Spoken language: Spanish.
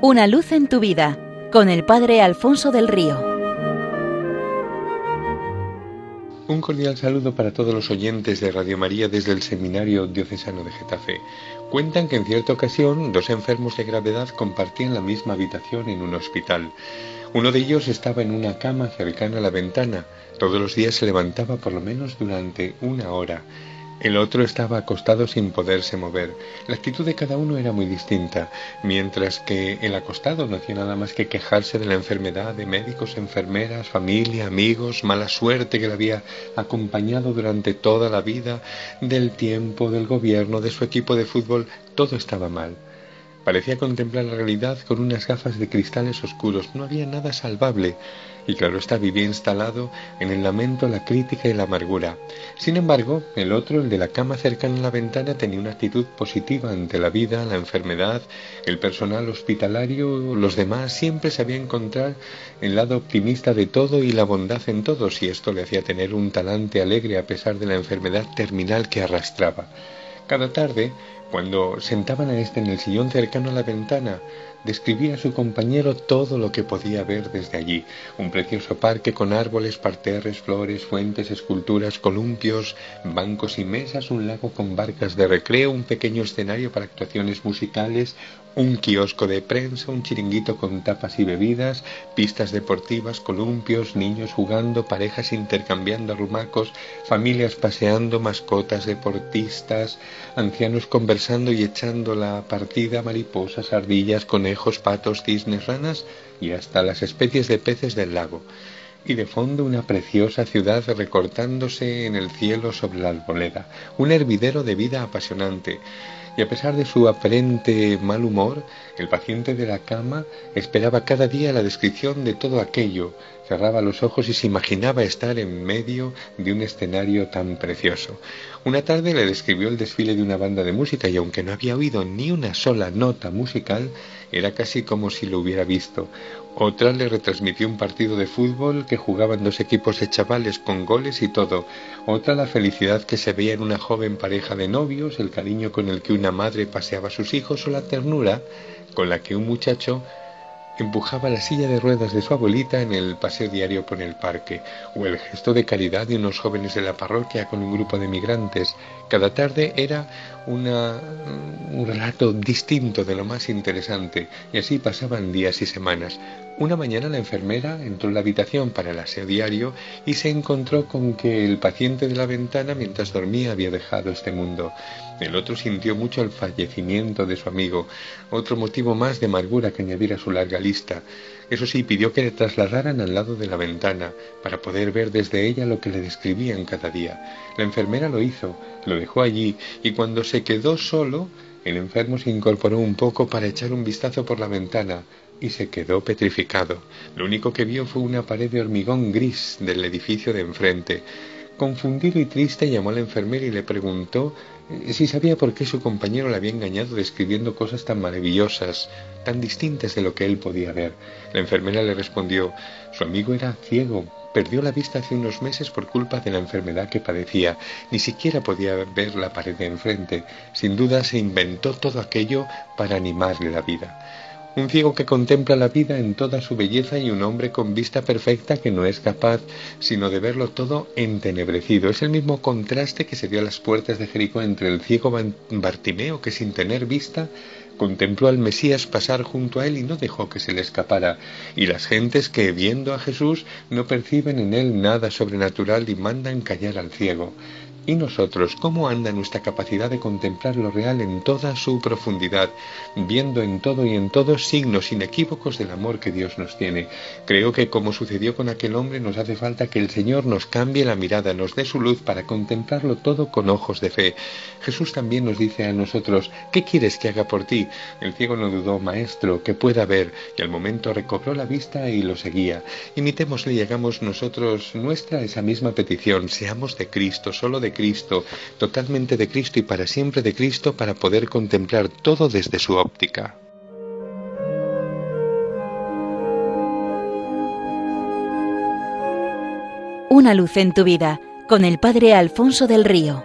Una luz en tu vida con el Padre Alfonso del Río. Un cordial saludo para todos los oyentes de Radio María desde el Seminario Diocesano de Getafe. Cuentan que en cierta ocasión dos enfermos de gravedad compartían la misma habitación en un hospital. Uno de ellos estaba en una cama cercana a la ventana. Todos los días se levantaba por lo menos durante una hora. El otro estaba acostado sin poderse mover. La actitud de cada uno era muy distinta, mientras que el acostado no hacía nada más que quejarse de la enfermedad de médicos, enfermeras, familia, amigos, mala suerte que le había acompañado durante toda la vida, del tiempo, del gobierno, de su equipo de fútbol, todo estaba mal. Parecía contemplar la realidad con unas gafas de cristales oscuros. No había nada salvable. Y claro está, vivía instalado en el lamento, la crítica y la amargura. Sin embargo, el otro, el de la cama cercana a la ventana, tenía una actitud positiva ante la vida, la enfermedad, el personal hospitalario, los demás. Siempre sabía encontrar el lado optimista de todo y la bondad en todos, y esto le hacía tener un talante alegre a pesar de la enfermedad terminal que arrastraba. Cada tarde, cuando sentaban a este en el sillón cercano a la ventana, describía a su compañero todo lo que podía ver desde allí. Un precioso parque con árboles, parterres, flores, fuentes, esculturas, columpios, bancos y mesas, un lago con barcas de recreo, un pequeño escenario para actuaciones musicales, un kiosco de prensa, un chiringuito con tapas y bebidas, pistas deportivas, columpios, niños jugando, parejas intercambiando arrumacos, familias paseando, mascotas deportistas, ancianos conversando y echando la partida, mariposas, ardillas, conejos, patos, cisnes, ranas y hasta las especies de peces del lago. Y de fondo una preciosa ciudad recortándose en el cielo sobre la arboleda, un hervidero de vida apasionante, y a pesar de su aparente mal humor, el paciente de la cama esperaba cada día la descripción de todo aquello, cerraba los ojos y se imaginaba estar en medio de un escenario tan precioso. Una tarde le describió el desfile de una banda de música y aunque no había oído ni una sola nota musical, era casi como si lo hubiera visto. Otra le retransmitió un partido de fútbol que jugaban dos equipos de chavales con goles y todo. Otra la felicidad que se veía en una joven pareja de novios, el cariño con el que una madre paseaba a sus hijos o la ternura con la que un muchacho empujaba la silla de ruedas de su abuelita en el paseo diario por el parque, o el gesto de caridad de unos jóvenes de la parroquia con un grupo de migrantes. Cada tarde era un relato distinto de lo más interesante, y así pasaban días y semanas. Una mañana la enfermera entró en la habitación para el aseo diario y se encontró con que el paciente de la ventana mientras dormía había dejado este mundo. El otro sintió mucho el fallecimiento de su amigo, otro motivo más de amargura que añadir a su larga lista. Eso sí, pidió que le trasladaran al lado de la ventana para poder ver desde ella lo que le describían cada día. La enfermera lo hizo, lo dejó allí y cuando se quedó solo, el enfermo se incorporó un poco para echar un vistazo por la ventana y se quedó petrificado. Lo único que vio fue una pared de hormigón gris del edificio de enfrente. Confundido y triste llamó a la enfermera y le preguntó eh, si sabía por qué su compañero le había engañado describiendo cosas tan maravillosas, tan distintas de lo que él podía ver. La enfermera le respondió su amigo era ciego, perdió la vista hace unos meses por culpa de la enfermedad que padecía, ni siquiera podía ver la pared de enfrente. Sin duda se inventó todo aquello para animarle la vida un ciego que contempla la vida en toda su belleza y un hombre con vista perfecta que no es capaz sino de verlo todo entenebrecido. Es el mismo contraste que se dio a las puertas de Jericó entre el ciego Bartimeo que sin tener vista contempló al Mesías pasar junto a él y no dejó que se le escapara, y las gentes que viendo a Jesús no perciben en él nada sobrenatural y mandan callar al ciego. ¿Y nosotros cómo anda nuestra capacidad de contemplar lo real en toda su profundidad, viendo en todo y en todos signos inequívocos del amor que Dios nos tiene? Creo que como sucedió con aquel hombre nos hace falta que el Señor nos cambie la mirada, nos dé su luz para contemplarlo todo con ojos de fe. Jesús también nos dice a nosotros, ¿qué quieres que haga por ti? El ciego no dudó, maestro, que pueda ver, y al momento recobró la vista y lo seguía. Imitémosle y hagamos nosotros nuestra esa misma petición, seamos de Cristo, solo de Cristo, totalmente de Cristo y para siempre de Cristo para poder contemplar todo desde su óptica. Una luz en tu vida con el Padre Alfonso del Río.